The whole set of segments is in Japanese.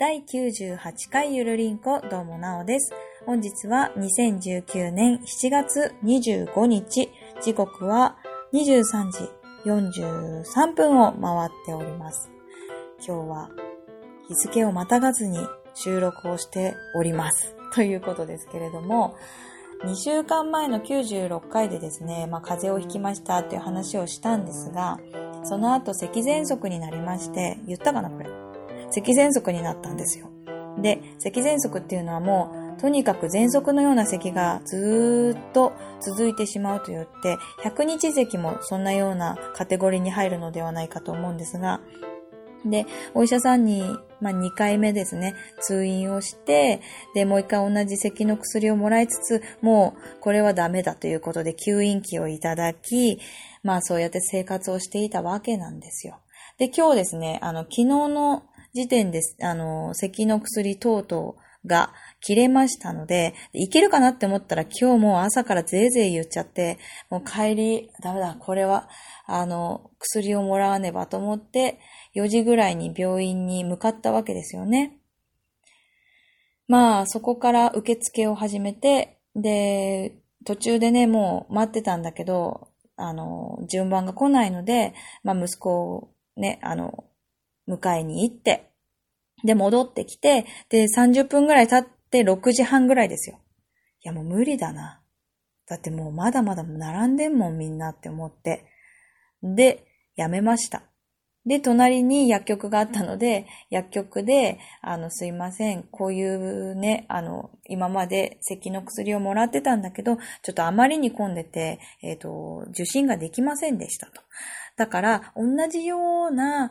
第98回ゆるりんこどうもなおです。本日は2019年7月25日、時刻は23時43分を回っております。今日は日付をまたがずに収録をしております。ということですけれども、2週間前の96回でですね、まあ、風邪をひきましたっていう話をしたんですが、その後咳喘息になりまして、言ったかなこれ。咳喘息になったんですよ。で、咳喘息っていうのはもう、とにかく喘息のような咳がずっと続いてしまうと言って、100日咳もそんなようなカテゴリーに入るのではないかと思うんですが、で、お医者さんに、まあ、2回目ですね、通院をして、で、もう一回同じ咳の薬をもらいつつ、もうこれはダメだということで吸引器をいただき、まあそうやって生活をしていたわけなんですよ。で、今日ですね、あの、昨日の時点です、あの、咳の薬等々が切れましたので、いけるかなって思ったら今日もう朝からぜいぜい言っちゃって、もう帰り、ダメだ、これは、あの、薬をもらわねばと思って、4時ぐらいに病院に向かったわけですよね。まあ、そこから受付を始めて、で、途中でね、もう待ってたんだけど、あの、順番が来ないので、まあ、息子をね、あの、迎えに行って、で、戻ってきて、で、30分ぐらい経って6時半ぐらいですよ。いや、もう無理だな。だってもうまだまだ並んでんもんみんなって思って。で、やめました。で、隣に薬局があったので、薬局で、あの、すいません、こういうね、あの、今まで咳の薬をもらってたんだけど、ちょっとあまりに混んでて、えっ、と、受診ができませんでしたと。だから、同じような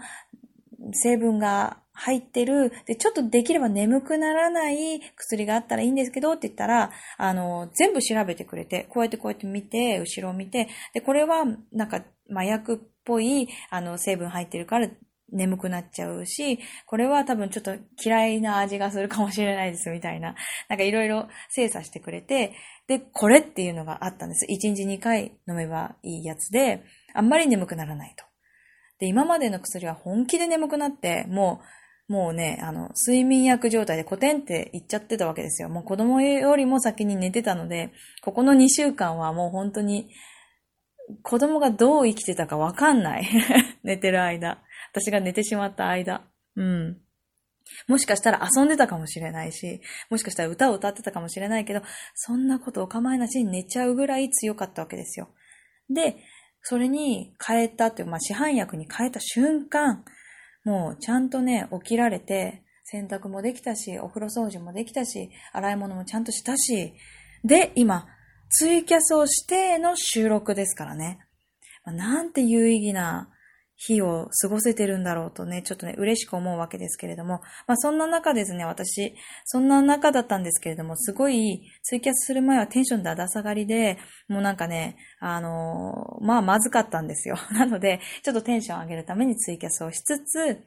成分が入ってる、で、ちょっとできれば眠くならない薬があったらいいんですけどって言ったら、あの、全部調べてくれて、こうやってこうやって見て、後ろを見て、で、これは、なんか、麻薬っぽい、あの、成分入ってるから、眠くなっちゃうし、これは多分ちょっと嫌いな味がするかもしれないですみたいな、なんかいろいろ精査してくれて、で、これっていうのがあったんです。1日2回飲めばいいやつで、あんまり眠くならないと。で、今までの薬は本気で眠くなって、もう、もうね、あの、睡眠薬状態でコテンって言っちゃってたわけですよ。もう子供よりも先に寝てたので、ここの2週間はもう本当に、子供がどう生きてたかわかんない。寝てる間。私が寝てしまった間。うん。もしかしたら遊んでたかもしれないし、もしかしたら歌を歌ってたかもしれないけど、そんなことお構いなしに寝ちゃうぐらい強かったわけですよ。で、それに変えたっていう、まあ、市販薬に変えた瞬間、もうちゃんとね、起きられて、洗濯もできたし、お風呂掃除もできたし、洗い物もちゃんとしたし、で、今、ツイキャスをしての収録ですからね。まあ、なんて有意義な日を過ごせてるんだろうとね、ちょっとね、嬉しく思うわけですけれども、まあそんな中ですね、私、そんな中だったんですけれども、すごい、ツイキャスする前はテンションだだ下がりで、もうなんかね、あのーまあまずかったんですよ。なので、ちょっとテンション上げるためにツイキャスをしつつ、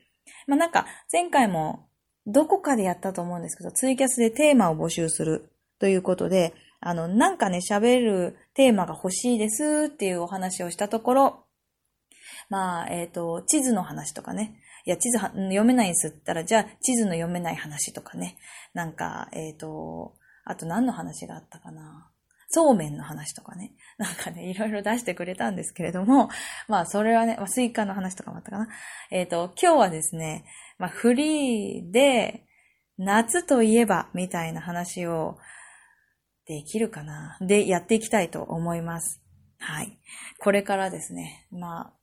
まあなんか、前回も、どこかでやったと思うんですけど、ツイキャスでテーマを募集するということで、あの、なんかね、喋るテーマが欲しいですっていうお話をしたところ、まあ、えっ、と、地図の話とかね。いや、地図は読めないんですったら、じゃあ、地図の読めない話とかね。なんか、えっ、と、あと何の話があったかな。そうめんの話とかね。なんかね、いろいろ出してくれたんですけれども、まあ、それはね、まあ、スイカの話とかもあったかな。えっ、と、今日はですね、まあ、フリーで、夏といえば、みたいな話を、できるかな。で、やっていきたいと思います。はい。これからですね、まあ、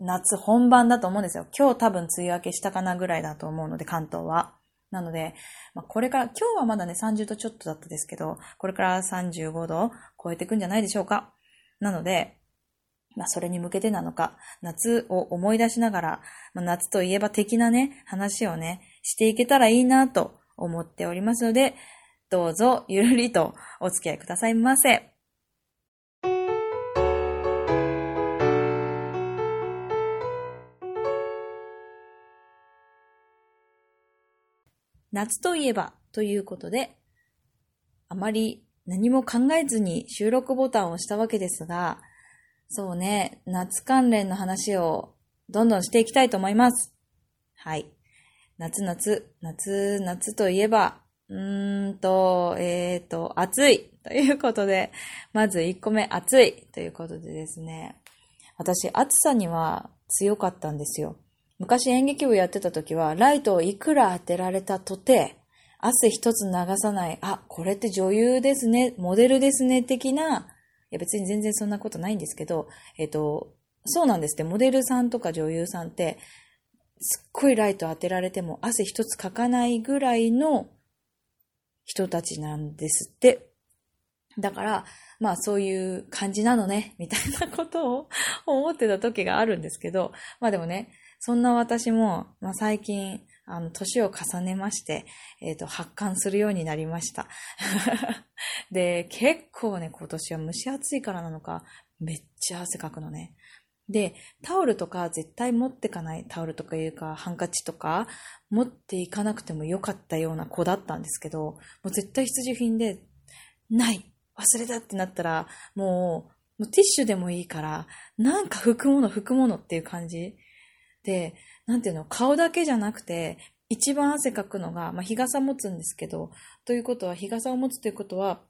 夏本番だと思うんですよ。今日多分梅雨明けしたかなぐらいだと思うので、関東は。なので、まあ、これから、今日はまだね、30度ちょっとだったですけど、これから35度超えていくんじゃないでしょうか。なので、まあ、それに向けてなのか、夏を思い出しながら、まあ、夏といえば的なね、話をね、していけたらいいなと思っておりますので、どうぞゆるりとお付き合いくださいませ。夏といえばということで、あまり何も考えずに収録ボタンを押したわけですが、そうね、夏関連の話をどんどんしていきたいと思います。はい。夏夏、夏夏といえば、うーんと、えーと、暑いということで、まず1個目、暑いということでですね、私、暑さには強かったんですよ。昔演劇部やってた時は、ライトをいくら当てられたとて、汗一つ流さない、あ、これって女優ですね、モデルですね、的な、いや別に全然そんなことないんですけど、えっ、と、そうなんですって、モデルさんとか女優さんって、すっごいライト当てられても汗一つかかないぐらいの人たちなんですって。だから、まあそういう感じなのね、みたいなことを 思ってた時があるんですけど、まあでもね、そんな私も、まあ最近、あの、年を重ねまして、えっ、ー、と、発汗するようになりました。で、結構ね、今年は蒸し暑いからなのか、めっちゃ汗かくのね。で、タオルとか絶対持ってかない、タオルとかいうか、ハンカチとか、持っていかなくてもよかったような子だったんですけど、もう絶対必需品で、ない忘れたってなったら、もう、もうティッシュでもいいから、なんか拭くもの拭くものっていう感じで、なんていうの、顔だけじゃなくて、一番汗かくのが、まあ、日傘持つんですけど、ということは、日傘を持つということは、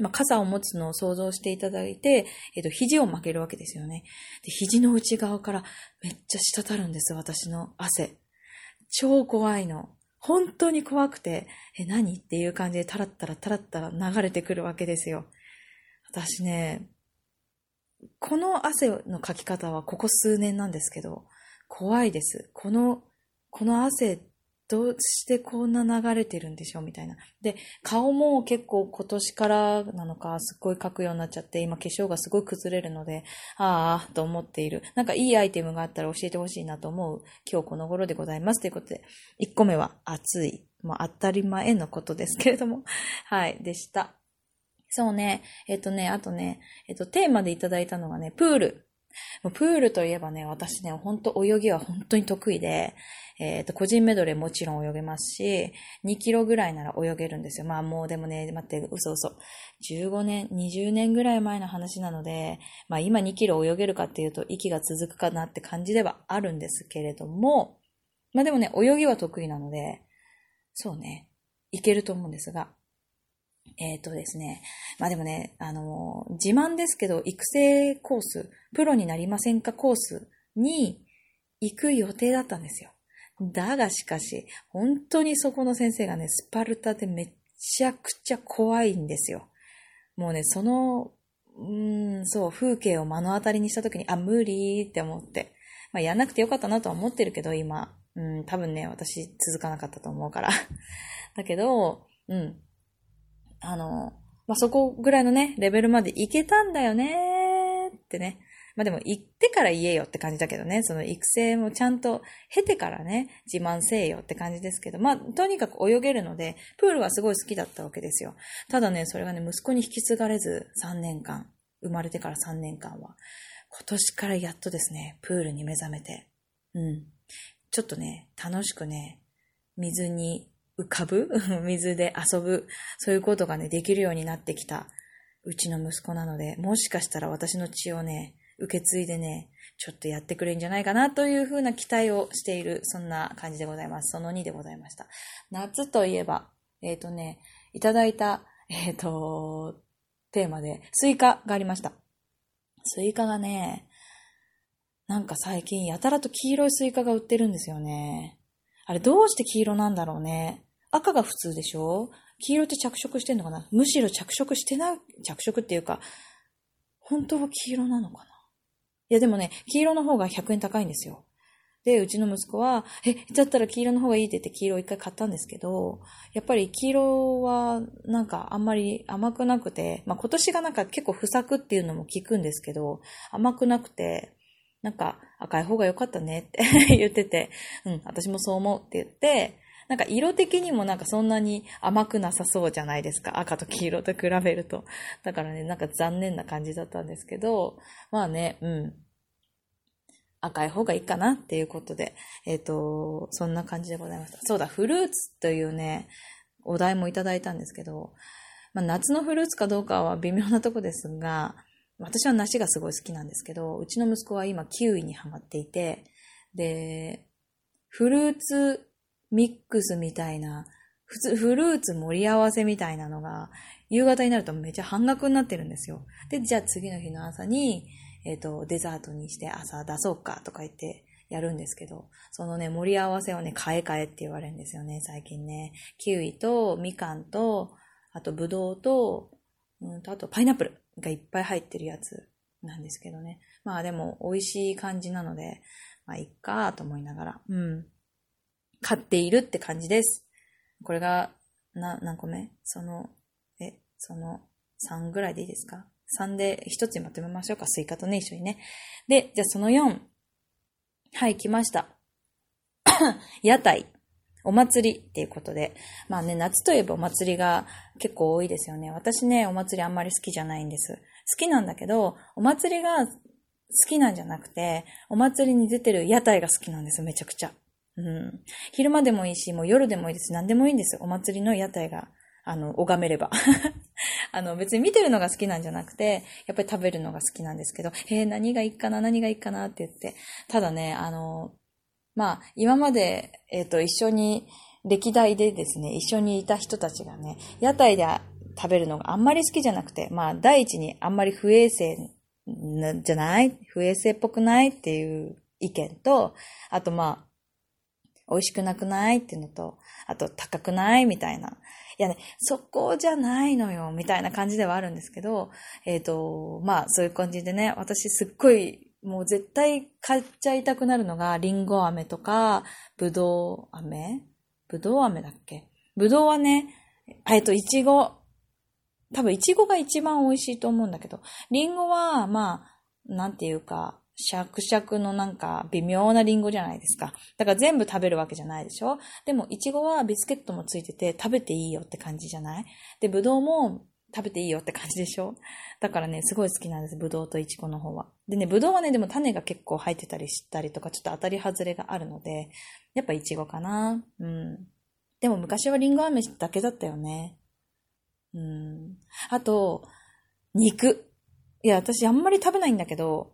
まあ、傘を持つのを想像していただいて、えっ、と、肘を曲げるわけですよね。で、肘の内側からめっちゃ滴るんです、私の汗。超怖いの。本当に怖くて、え、何っていう感じでタラッタラタラッタラ流れてくるわけですよ。私ね、この汗のかき方はここ数年なんですけど、怖いです。この、この汗、どうしてこんな流れてるんでしょうみたいな。で、顔も結構今年からなのか、すっごい描くようになっちゃって、今化粧がすごい崩れるので、ああ、と思っている。なんかいいアイテムがあったら教えてほしいなと思う今日この頃でございます。ということで、1個目は暑い。まあ当たり前のことですけれども、はい、でした。そうね、えっとね、あとね、えっと、テーマでいただいたのがね、プール。プールといえばね、私ね、ほんと泳ぎは本当に得意で、えっ、ー、と、個人メドレーもちろん泳げますし、2キロぐらいなら泳げるんですよ。まあもうでもね、待って、嘘嘘。15年、20年ぐらい前の話なので、まあ今2キロ泳げるかっていうと息が続くかなって感じではあるんですけれども、まあでもね、泳ぎは得意なので、そうね、いけると思うんですが、えっ、ー、とですね。まあでもね、あの、自慢ですけど、育成コース、プロになりませんかコースに行く予定だったんですよ。だがしかし、本当にそこの先生がね、スパルタでめちゃくちゃ怖いんですよ。もうね、その、うん、そう、風景を目の当たりにした時に、あ、無理って思って。まあ、やんなくてよかったなとは思ってるけど、今。うん、多分ね、私続かなかったと思うから。だけど、うん、あの、まあ、そこぐらいのね、レベルまで行けたんだよねってね。まあ、でも行ってから言えよって感じだけどね、その育成もちゃんと経てからね、自慢せえよって感じですけど、まあ、とにかく泳げるので、プールはすごい好きだったわけですよ。ただね、それがね、息子に引き継がれず3年間、生まれてから3年間は、今年からやっとですね、プールに目覚めて、うん。ちょっとね、楽しくね、水に浮かぶ？水で遊ぶ？そういうことがね、できるようになってきたうちの息子なので、もしかしたら私の血をね、受け継いでね、ちょっとやってくれるんじゃないかなというふうな期待をしている、そんな感じでございます。その2でございました。夏といえば、えっ、ー、とね、いただいた、えっ、ー、と、テーマで、スイカがありました。スイカがね、なんか最近やたらと黄色いスイカが売ってるんですよね。あれどうして黄色なんだろうね。赤が普通でしょ？黄色って着色してんのかな？むしろ着色してない、着色っていうか、本当は黄色なのかな？いやでもね、黄色の方が100円高いんですよ。で、うちの息子は、え、だったら黄色の方がいいって言って黄色を一回買ったんですけど、やっぱり黄色はなんかあんまり甘くなくて、まあ今年がなんか結構不作っていうのも聞くんですけど、甘くなくて、なんか赤い方が良かったねって 言ってて、うん、私もそう思うって言って、なんか色的にもなんかそんなに甘くなさそうじゃないですか。赤と黄色と比べると。だからね、なんか残念な感じだったんですけど、まあね、うん。赤い方がいいかなっていうことで、えっ、ー、と、そんな感じでございました。そうだ、フルーツというね、お題もいただいたんですけど、まあ、夏のフルーツかどうかは微妙なとこですが、私は梨がすごい好きなんですけど、うちの息子は今キウイにハマっていて、で、フルーツミックスみたいな、普通、フルーツ盛り合わせみたいなのが、夕方になるとめっちゃ半額になってるんですよ。で、じゃあ次の日の朝に、えっ、ー、と、デザートにして朝出そうかとか言ってやるんですけど、そのね、盛り合わせをね、買え買えって言われるんですよね、最近ね。キウイと、みかんと、あと、ぶどうと、うんと、あと、パイナップルがいっぱい入ってるやつなんですけどね。まあでも、美味しい感じなので、まあ、いっかと思いながら、うん。買っているって感じです。これが、な、何個目？その、え、その、3ぐらいでいいですか ?3 で1つにまとめましょうか。スイカとね、一緒にね。で、じゃあその4。はい、来ました。屋台。お祭りっていうことで。まあね、夏といえばお祭りが結構多いですよね。私ね、お祭りあんまり好きじゃないんです。好きなんだけど、お祭りが好きなんじゃなくて、お祭りに出てる屋台が好きなんです、めちゃくちゃ。うん。昼間でもいいし、もう夜でもいいです。何でもいいんです。お祭りの屋台が、あの、拝めれば。あの、別に見てるのが好きなんじゃなくて、やっぱり食べるのが好きなんですけど、えー、何がいいかな、何がいいかなって言って。ただね、あの、まあ、今まで、えっ、ー、と、一緒に、歴代でですね、一緒にいた人たちがね、屋台で食べるのがあんまり好きじゃなくて、まあ、第一にあんまり不衛生じゃない？不衛生っぽくない？っていう意見と、あとまあ、美味しくなくない？っていうのと、あと高くない？みたいな。いやね、そこじゃないのよ、みたいな感じではあるんですけど、えっ、ー、と、まあそういう感じでね、私すっごい、もう絶対買っちゃいたくなるのが、リンゴ飴とか、ぶどう飴？ぶどう飴だっけ？ぶどうはね、えっ、と、いちご。多分いちごが一番美味しいと思うんだけど、リンゴは、まあ、なんていうか、シャクシャクのなんか微妙なリンゴじゃないですか。だから全部食べるわけじゃないでしょ？でも、イチゴはビスケットもついてて食べていいよって感じじゃない？で、ブドウも食べていいよって感じでしょ？だからね、すごい好きなんです。ブドウとイチゴの方は。でね、ブドウはね、でも種が結構入ってたりしたりとか、ちょっと当たり外れがあるので、やっぱイチゴかな。うん。でも昔はリンゴ飴だけだったよね。うん。あと、肉。いや、私あんまり食べないんだけど、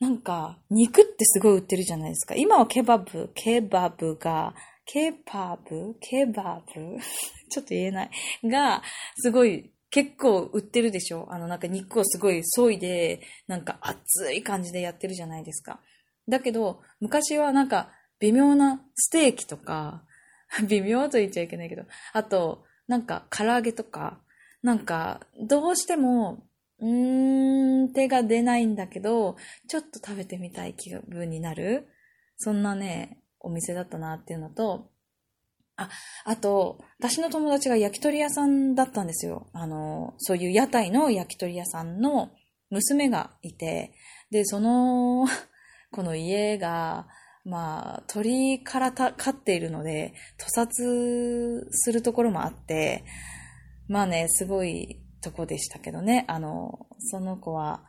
なんか、肉ってすごい売ってるじゃないですか。今はケバブ、ケバブが、ケバブ？ケバブ？ちょっと言えない。が、すごい、結構売ってるでしょあの、なんか肉をすごい削いで、なんか熱い感じでやってるじゃないですか。だけど、昔はなんか、微妙なステーキとか、微妙と言っちゃいけないけど、あと、なんか唐揚げとか、なんか、どうしても、うーん、手が出ないんだけど、ちょっと食べてみたい気分になる？そんなね、お店だったなっていうのと、あ、あと、私の友達が焼き鳥屋さんだったんですよ。あの、そういう屋台の焼き鳥屋さんの娘がいて、で、その、この家が、まあ、鳥からた飼っているので、屠殺するところもあって、まあね、すごいとこでしたけどね。あの、その子は、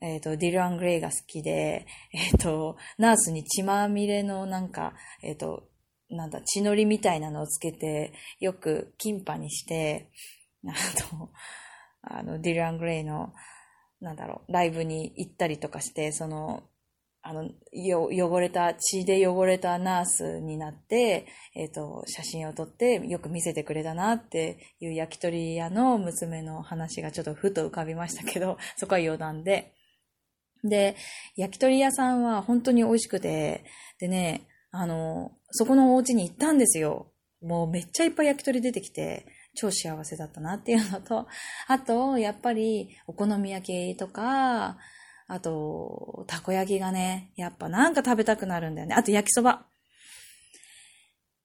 えっ、ー、と、ディル・アン・グレイが好きで、えっ、ー、と、ナースに血まみれのなんか、えっ、ー、と、なんだ、血のりみたいなのをつけて、よくキンパにして、あの、あの、ディル・アン・グレイの、なんだろう、ライブに行ったりとかして、その、あの、よ、汚れた、血で汚れたナースになって、えっ、ー、と、写真を撮ってよく見せてくれたなっていう焼き鳥屋の娘の話がちょっとふと浮かびましたけど、そこは余談で。で、焼き鳥屋さんは本当に美味しくて、でね、あの、そこのお家に行ったんですよ。もうめっちゃいっぱい焼き鳥出てきて、超幸せだったなっていうのと、あと、やっぱりお好み焼きとか、あと、たこ焼きがね、やっぱなんか食べたくなるんだよね。あと焼きそば。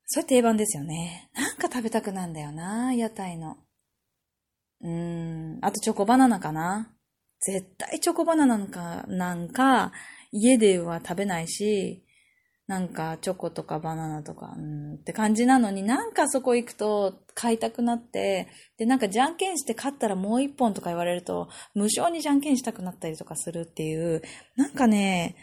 それ定番ですよね。なんか食べたくなんだよな、屋台の。うーん、あとチョコバナナかな。絶対チョコバナナなんか、なんか、家では食べないし、なんかチョコとかバナナとか、うんって感じなのになんかそこ行くと買いたくなって、で、なんかじゃんけんして勝ったらもう一本とか言われると、無償にじゃんけんしたくなったりとかするっていう、なんかね、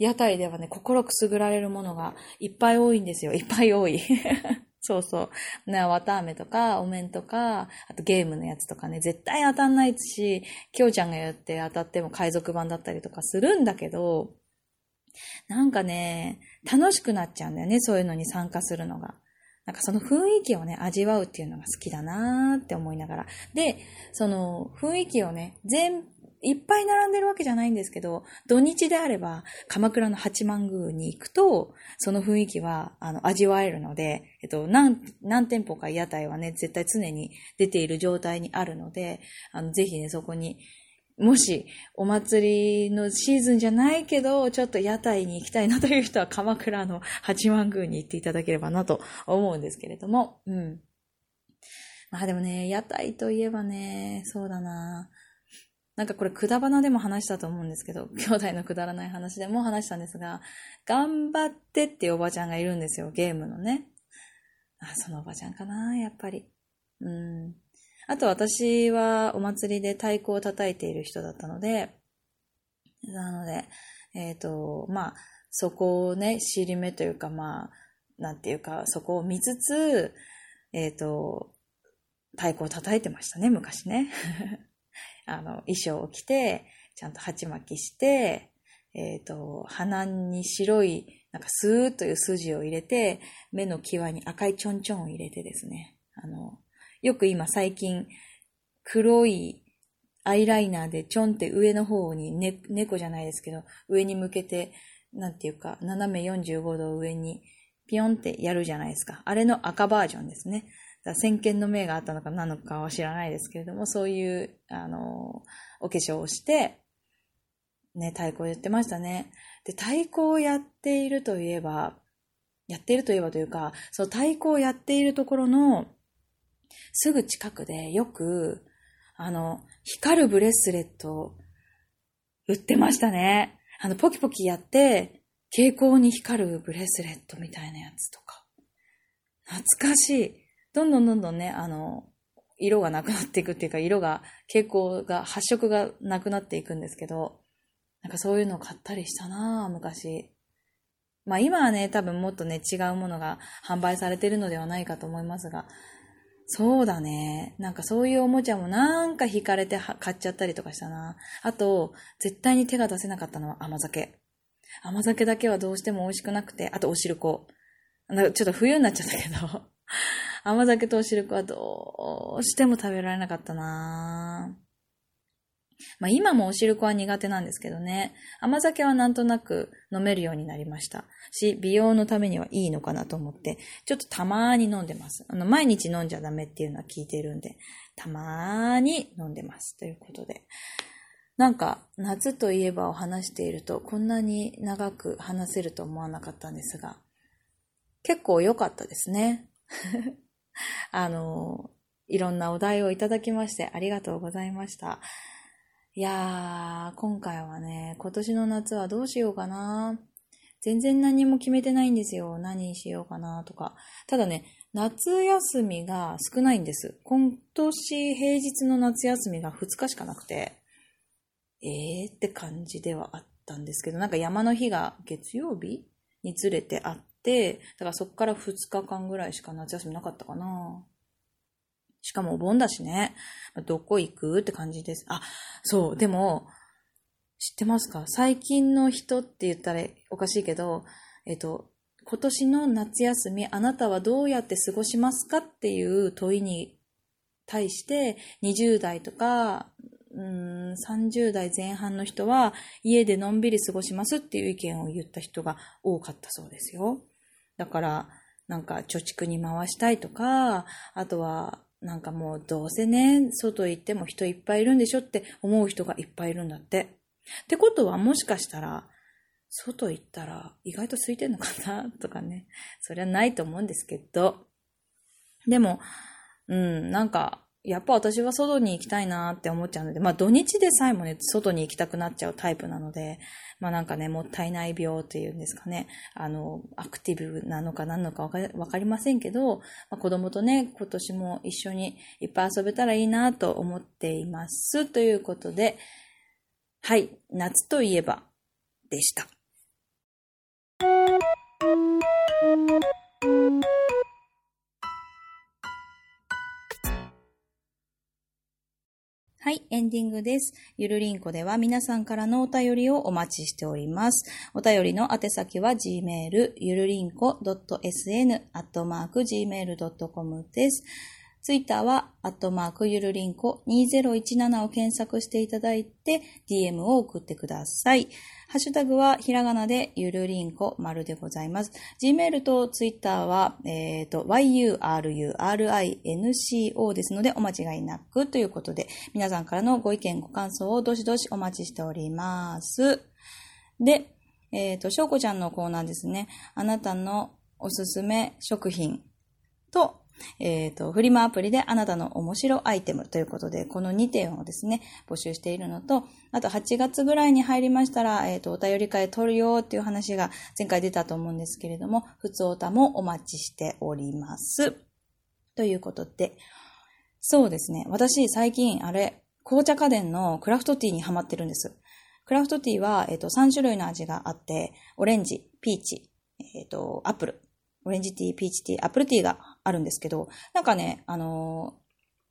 屋台ではね、心くすぐられるものがいっぱい多いんですよ。いっぱい多い。そうそう。ね、綿飴とか、お面とか、あとゲームのやつとかね、絶対当たんないし、きょうちゃんが言って当たっても海賊版だったりとかするんだけど、なんかね、楽しくなっちゃうんだよね、そういうのに参加するのが。なんかその雰囲気をね、味わうっていうのが好きだなーって思いながら。で、その雰囲気をね、全、いっぱい並んでるわけじゃないんですけど、土日であれば、鎌倉の八幡宮に行くと、その雰囲気は、あの、味わえるので、えっと、何、何店舗か屋台はね、絶対常に出ている状態にあるので、あの、ぜひね、そこにもし、お祭りのシーズンじゃないけど、ちょっと屋台に行きたいなという人は、鎌倉の八幡宮に行っていただければなと思うんですけれども、うん。まあでもね、屋台といえばね、そうだななんかこれ、くだばなでも話したと思うんですけど、兄弟のくだらない話でも話したんですが、頑張ってっていうおばちゃんがいるんですよ、ゲームのね。あ、そのおばちゃんかな、やっぱり。うん。あと私はお祭りで太鼓を叩いている人だったので、なので、えっ、ー、と、まあ、そこをね、尻目というか、まあ、なんていうか、そこを見つつ、えっ、ー、と、太鼓を叩いてましたね、昔ね。あの、衣装を着て、ちゃんと鉢巻きして、えっ、ー、と、鼻に白い、なんかスーッという筋を入れて、目の際に赤いちょんちょんを入れてですね、あの、よく今最近、黒いアイライナーでちょんって上の方に、ね、猫じゃないですけど、上に向けて、なんていうか、斜め45度上にピヨンってやるじゃないですか。あれの赤バージョンですね。だ先見の明があったのか何のかは知らないですけれども、そういう、あの、お化粧をして、ね、太鼓をやってましたね。で、太鼓をやっているといえば、やっているといえばというか、その太鼓をやっているところの、すぐ近くでよく、あの、光るブレスレット売ってましたね。あの、ポキポキやって、蛍光に光るブレスレットみたいなやつとか。懐かしい。どんどんどんどんね、あの、色がなくなっていくっていうか、色が、蛍光が、発色がなくなっていくんですけど、なんかそういうのを買ったりしたなぁ、昔。まあ今はね、多分もっとね、違うものが販売されてるのではないかと思いますが、そうだね。なんかそういうおもちゃもなんか惹かれて買っちゃったりとかしたな。あと、絶対に手が出せなかったのは甘酒。甘酒だけはどうしても美味しくなくて、あとお汁粉。ちょっと冬になっちゃったけど、甘酒とお汁粉はどうしても食べられなかったなまあ今もお汁粉は苦手なんですけどね。甘酒はなんとなく飲めるようになりました。し、美容のためにはいいのかなと思って、ちょっとたまーに飲んでます。あの、毎日飲んじゃダメっていうのは聞いてるんで、たまーに飲んでます。ということで。なんか、夏といえばを話していると、こんなに長く話せると思わなかったんですが、結構良かったですね。あの、いろんなお題をいただきましてありがとうございました。いやー、今回はね、今年の夏はどうしようかな。全然何も決めてないんですよ。何しようかなとか。ただね、夏休みが少ないんです。今年平日の夏休みが2日しかなくて、えーって感じではあったんですけど、なんか山の日が月曜日にずれてあって、だからそっから2日間ぐらいしか夏休みなかったかな。しかもお盆だしね。どこ行くって感じです。あ、そう、でも、知ってますか？最近の人って言ったらおかしいけど、えっと、今年の夏休み、あなたはどうやって過ごしますかっていう問いに対して、20代とか、うん、30代前半の人は、家でのんびり過ごしますっていう意見を言った人が多かったそうですよ。だから、なんか貯蓄に回したいとか、あとはなんかもうどうせね、外行っても人いっぱいいるんでしょって思う人がいっぱいいるんだって。ってことはもしかしたら、外行ったら意外と空いてんのかなとかね。そりゃないと思うんですけど。でも、うん、なんか、やっぱ私は外に行きたいなって思っちゃうので、まあ土日でさえもね、外に行きたくなっちゃうタイプなので、まあなんかね、もったいない病っていうんですかね、あの、アクティブなのか何のかわかりませんけど、まあ、子供とね、今年も一緒にいっぱい遊べたらいいなと思っています。ということで、はい、夏といえばでした。はい、エンディングです。ゆるりんこでは皆さんからのお便りをお待ちしております。お便りの宛先は gmail ゆるりんこ .sn アットマーク gmail.com です。ツイッターは、アットマークゆるりんこ2017を検索していただいて、DM を送ってください。ハッシュタグは、ひらがなでゆるりんこ丸でございます。Gmail とツイッターは、えっ、ー、と、yurinco ですので、お間違いなくということで、皆さんからのご意見、ご感想をどしどしお待ちしております。で、えっ、ー、と、しょうこちゃんのコーナーですね。あなたのおすすめ食品と、えっ、ー、と、フリマアプリであなたの面白アイテムということで、この2点をですね、募集しているのと、あと8月ぐらいに入りましたら、えっ、ー、と、お便り会取るよっていう話が前回出たと思うんですけれども、普通おたもお待ちしております。ということで、そうですね、私最近あれ、紅茶花伝のクラフトティーにハマってるんです。クラフトティーは、えっ、ー、と、3種類の味があって、オレンジ、ピーチ、えっ、と、アップル、オレンジティー、ピーチティー、アップルティーがあるんですけど、なんかね、あの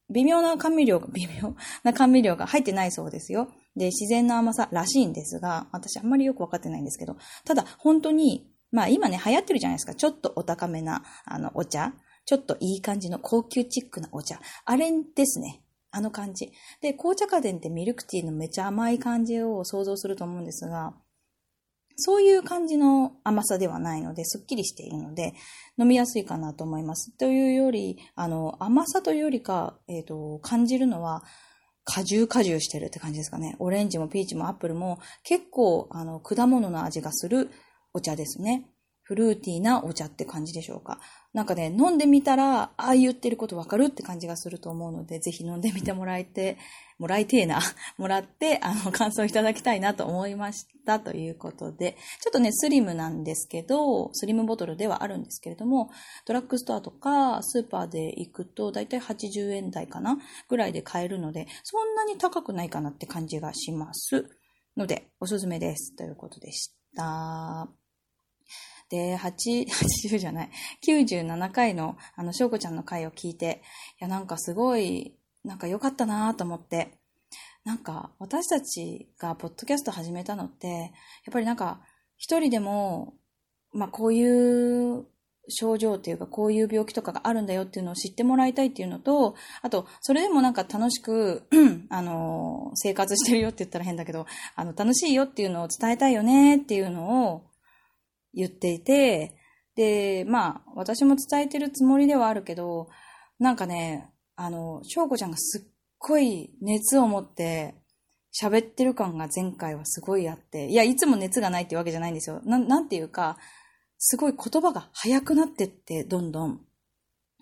ー、微妙な甘味料が、微妙な甘味料が入ってないそうですよ。で、自然な甘さらしいんですが、私あんまりよくわかってないんですけど、ただ本当に、まあ今ね、流行ってるじゃないですか。ちょっとお高めな、あの、お茶。ちょっといい感じの高級チックなお茶。あれですね。あの感じ。で、紅茶家電ってミルクティーのめちゃ甘い感じを想像すると思うんですが、そういう感じの甘さではないので、すっきりしているので、飲みやすいかなと思います。というより、あの、甘さというよりか、えっ、ー、と、感じるのは、果汁果汁してるって感じですかね。オレンジもピーチもアップルも結構、あの、果物の味がするお茶ですね。フルーティーなお茶って感じでしょうか？なんかね、飲んでみたら、ああ言ってることわかるって感じがすると思うので、ぜひ飲んでみてもらえて、もらいてえな、もらって、あの、感想いただきたいなと思いましたということで、ちょっとね、スリムなんですけど、スリムボトルではあるんですけれども、ドラッグストアとかスーパーで行くと、だいたい80円台かなぐらいで買えるので、そんなに高くないかなって感じがします。ので、おすすめです。ということでした。で、8、80じゃない、97回の、あの、翔子ちゃんの回を聞いて、いや、なんかすごい、なんか良かったなと思って、なんか、私たちがポッドキャスト始めたのって、やっぱりなんか、一人でも、まあ、こういう症状っていうか、こういう病気とかがあるんだよっていうのを知ってもらいたいっていうのと、あと、それでもなんか楽しく、あの、生活してるよって言ったら変だけど、あの、楽しいよっていうのを伝えたいよねっていうのを、言っていて、で、まあ、私も伝えてるつもりではあるけど、なんかね、あの、翔子ちゃんがすっごい熱を持って喋ってる感が前回はすごいあって、いや、いつも熱がないってわけじゃないんですよ。ななんていうか、すごい言葉が早くなってって、どんどん。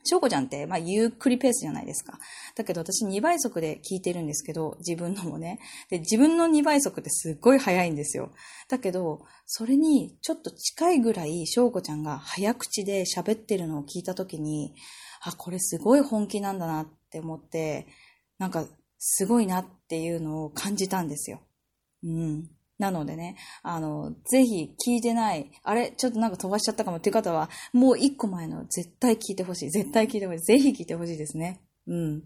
翔子ちゃんって、まあ、ゆっくりペースじゃないですか。だけど私2倍速で聞いてるんですけど、自分のもね。で、自分の2倍速ってすっごい早いんですよ。だけど、それにちょっと近いぐらい翔子ちゃんが早口で喋ってるのを聞いたときに、あ、これすごい本気なんだなって思って、なんか、すごいなっていうのを感じたんですよ。うん。なのでね、あの、ぜひ聞いてない、あれ、ちょっとなんか飛ばしちゃったかもっていう方は、もう一個前の絶対聞いてほしい。絶対聞いてほしい。ぜひ聞いてほしいですね。うん。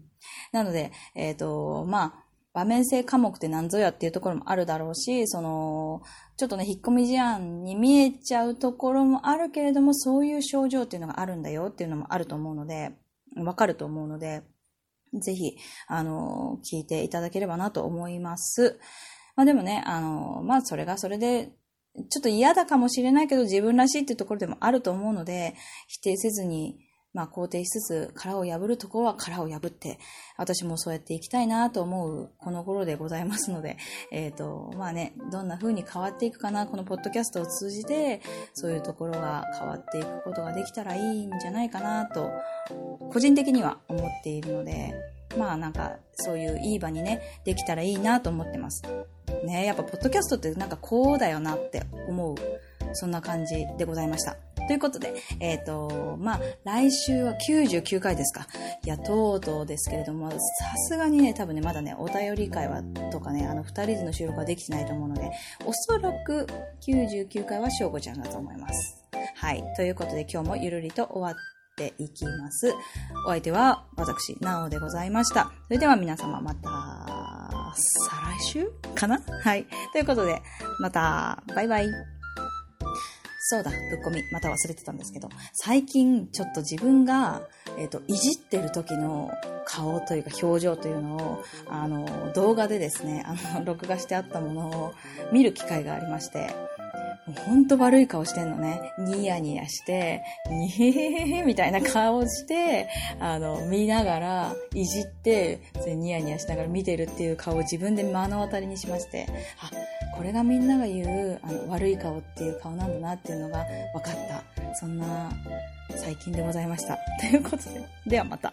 なので、えっ、ー、と、まあ、場面性科目って何ぞやっていうところもあるだろうし、その、ちょっとね、引っ込み思案に見えちゃうところもあるけれども、そういう症状っていうのがあるんだよっていうのもあると思うので、わかると思うので、ぜひ、あの、聞いていただければなと思います。まあでもね、あの、まあそれがそれで、ちょっと嫌だかもしれないけど自分らしいっていうところでもあると思うので、否定せずに、まあ肯定しつつ殻を破るところは殻を破って、私もそうやっていきたいなと思うこの頃でございますので、えっ、ー、と、まあね、どんな風に変わっていくかな、このポッドキャストを通じて、そういうところが変わっていくことができたらいいんじゃないかなと、個人的には思っているので、まあなんかそういういい場にね、できたらいいなと思ってます。ねやっぱポッドキャストってなんかこうだよなって思う、そんな感じでございました。ということで、えっ、ー、と、まあ、来週は99回ですか。いや、とうとうですけれども、さすがにね、多分ね、まだね、お便り会は、とかね、あの、二人での収録はできてないと思うので、おそらく99回はしょうこちゃんだと思います。はい。ということで、今日もゆるりと終わってっていきます。お相手は私、なおでございました。それでは皆様また、再来週かな？はい。ということで、また、バイバイ。そうだ、ぶっこみ。また忘れてたんですけど、最近ちょっと自分が、えっ、と、いじってる時の顔というか表情というのを、あの、動画でですね、あの、録画してあったものを見る機会がありまして、もうほんと悪い顔してんのね。ニヤニヤして、にへへへへみたいな顔して、あの、見ながら、いじって、ニヤニヤしながら見てるっていう顔を自分で目の当たりにしまして、あ、これがみんなが言う、あの、悪い顔っていう顔なんだなっていうのが分かった。そんな、最近でございました。ということで、ではまた。